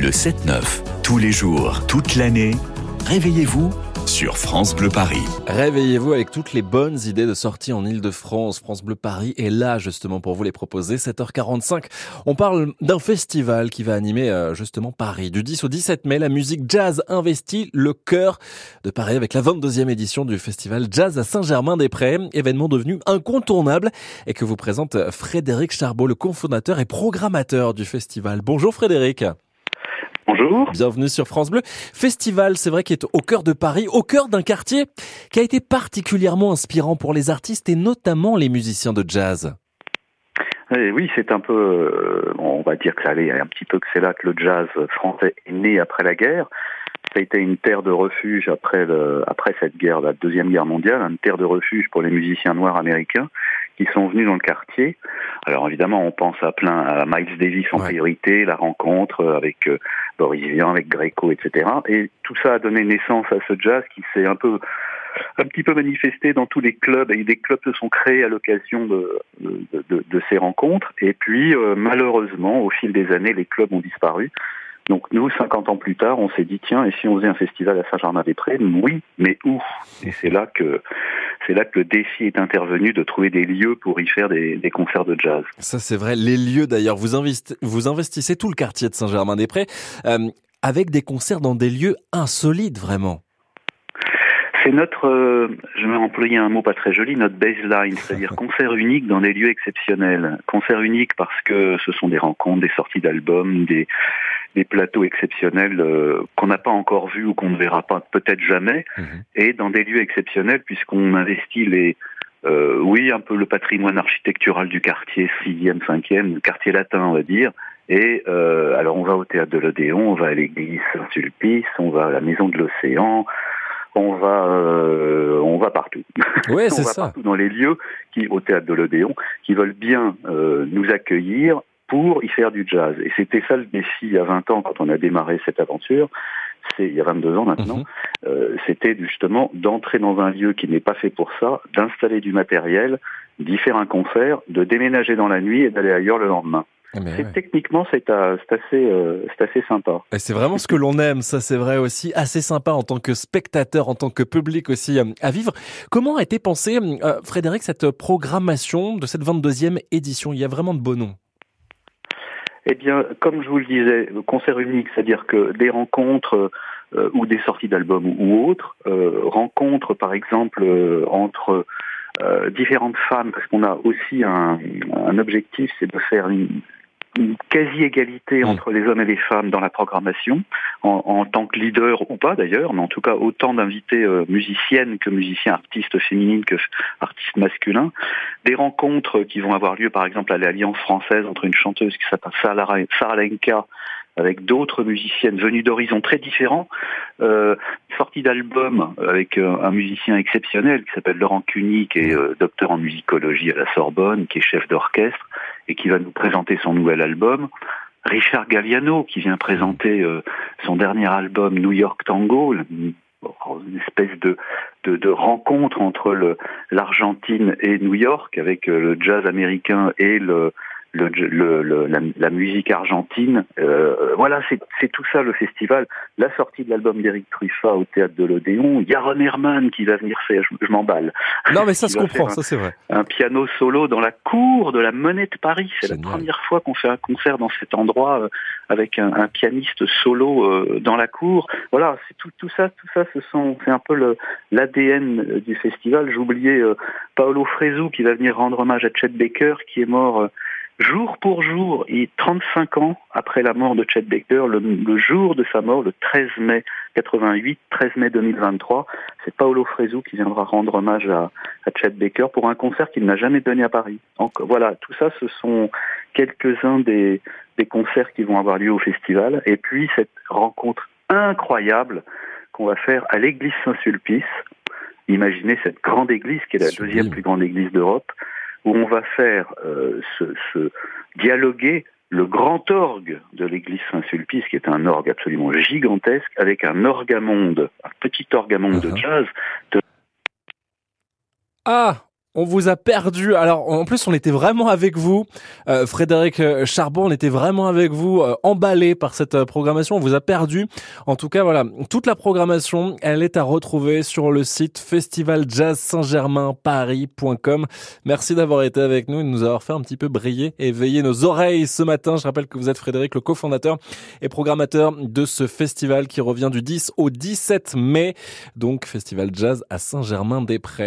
Le 7-9, tous les jours, toute l'année, réveillez-vous sur France Bleu Paris. Réveillez-vous avec toutes les bonnes idées de sortie en Ile-de-France. France Bleu Paris est là justement pour vous les proposer. 7h45, on parle d'un festival qui va animer euh, justement Paris. Du 10 au 17 mai, la musique jazz investit le cœur de Paris avec la 22e édition du festival Jazz à Saint-Germain-des-Prés. Événement devenu incontournable et que vous présente Frédéric Charbot, le cofondateur et programmateur du festival. Bonjour Frédéric. Bonjour. Bienvenue sur France Bleu. Festival, c'est vrai, qui est au cœur de Paris, au cœur d'un quartier qui a été particulièrement inspirant pour les artistes et notamment les musiciens de jazz. Eh oui, c'est un peu, euh, on va dire que ça allait un petit peu que c'est là que le jazz français est né après la guerre. Ça a été une terre de refuge après, le, après cette guerre, la deuxième guerre mondiale, une terre de refuge pour les musiciens noirs américains qui sont venus dans le quartier. Alors évidemment, on pense à plein à Miles Davis en priorité, la rencontre avec euh, Boris Vian, avec Greco, etc. Et tout ça a donné naissance à ce jazz qui s'est un peu un petit peu manifesté dans tous les clubs et des clubs se sont créés à l'occasion de, de, de, ces rencontres. Et puis euh, malheureusement, au fil des années, les clubs ont disparu. Donc nous, 50 ans plus tard, on s'est dit tiens, et si on faisait un festival à Saint-Germain-des-Prés? Oui, mais où? Et c'est là que c'est là que le défi est intervenu de trouver des lieux pour y faire des, concerts de jazz. Ça c'est vrai. Les lieux d'ailleurs, vous, investissez tout le quartier de Saint-Germain-des-Prés euh, avec des concerts dans des lieux insolites vraiment. C'est notre, euh, je vais employer un mot pas très joli, notre baseline, c'est-à-dire concert unique dans des lieux exceptionnels. Concert unique parce que ce sont des rencontres, des sorties d'albums, des, des plateaux exceptionnels euh, qu'on n'a pas encore vus ou qu'on ne verra pas peut-être jamais, mhm. et dans des lieux exceptionnels puisqu'on investit les, euh, oui, un peu le patrimoine architectural du quartier 6e, 5e, quartier latin, on va dire. Et euh, alors, on va au théâtre de l'Odéon, on va à l'église Saint-Sulpice, on va à la maison de l'Océan, on va, euh, on va partout. Ouais, c'est on va partout dans les lieux qui, au théâtre de l'Odéon, qui veulent bien euh, nous accueillir pour y faire du jazz. Et c'était ça le défi il y a 20 ans quand on a démarré cette aventure. C'est il y a 22 ans maintenant. Mhm. Euh, c'était justement d'entrer dans un lieu qui n'est pas fait pour ça, d'installer du matériel, d'y faire un concert, de déménager dans la nuit et d'aller ailleurs le lendemain. Eh ben techniquement, c'est assez, euh, assez sympa. C'est vraiment ce que l'on aime, ça c'est vrai aussi, assez sympa en tant que spectateur, en tant que public aussi euh, à vivre. Comment a été pensé, Frédéric, cette programmation de cette 22e édition? Il y a vraiment de beaux noms. Eh bien, comme je vous le disais, concert unique, c'est-à-dire que des rencontres euh, ou des sorties d'albums ou autres, euh, rencontres par exemple euh, entre différentes femmes, parce qu'on a aussi un, un objectif, c'est de faire une, une quasi-égalité mm. entre les hommes et les femmes dans la programmation, en, tant que leader ou pas d'ailleurs, mais en tout cas autant d'invités euh, musiciennes que musiciens artistes féminines que artistes masculins. Des rencontres qui vont avoir lieu par exemple à l'Alliance française entre une chanteuse qui s'appelle Sarah Lenka avec d'autres musiciennes venues d'horizons très différents, euh, sortie d'album avec euh, un musicien exceptionnel qui s'appelle Laurent Cuny, qui est euh, docteur en musicologie à la Sorbonne, qui est chef d'orchestre et qui va nous présenter son nouvel album. Richard Galliano, qui vient présenter euh, son dernier album New York Tango, une, espèce de, de, de rencontre entre l'Argentine et New York, avec le jazz américain et le, le, le, la, musique argentine. Euh, voilà, c'est tout ça le festival. La sortie de l'album d'Eric Truffa au théâtre de l'Odéon. Il y a Ron Herman qui va venir faire, je, m'emballe. Non mais ça se comprend, ça c'est vrai. Un piano solo dans la cour de la Monnaie de Paris. C'est la première fois qu'on fait un concert dans cet endroit euh, avec un, un, pianiste solo euh, dans la cour. Voilà, c'est tout, tout ça, tout ça, ce sont, c'est un peu l'ADN du festival. J'oubliais Paolo Fresu qui va venir rendre hommage à Chet Baker qui est mort jour pour jour, et 35 ans après la mort de Chet Baker, le, jour de sa mort, le 13 mai 88, 13 mai 2023, c'est Paolo Fresu qui viendra rendre hommage à, à Chet Baker pour un concert qu'il n'a jamais donné à Paris. Donc voilà, tout ça, ce sont quelques-uns des, des concerts qui vont avoir lieu au festival. Et puis cette rencontre incroyable qu'on va faire à l'église Saint-Sulpice. Imaginez cette grande église qui est la deuxième plus grande église d'Europe où on va faire euh, ce, dialoguer le grand orgue de l'église Saint-Sulpice, qui est un orgue absolument gigantesque, avec un orgamonde, un petit orgamonde de uh-huh. jazz. Ah on vous a perdu. Alors en plus, on était vraiment avec vous, euh, Frédéric euh, Charbon, on était vraiment avec vous, euh, emballé par cette programmation. On vous a perdu. En tout cas, voilà, toute la programmation, elle est à retrouver sur le site festivaljazzsaintgermainparis.com. Merci d'avoir été avec nous et de nous avoir fait un petit peu briller et éveiller nos oreilles ce matin. Je rappelle que vous êtes Frédéric, le cofondateur et programmateur de ce festival qui revient du 10 au 17 mai. Donc, Festival Jazz à Saint-Germain-des-Prés.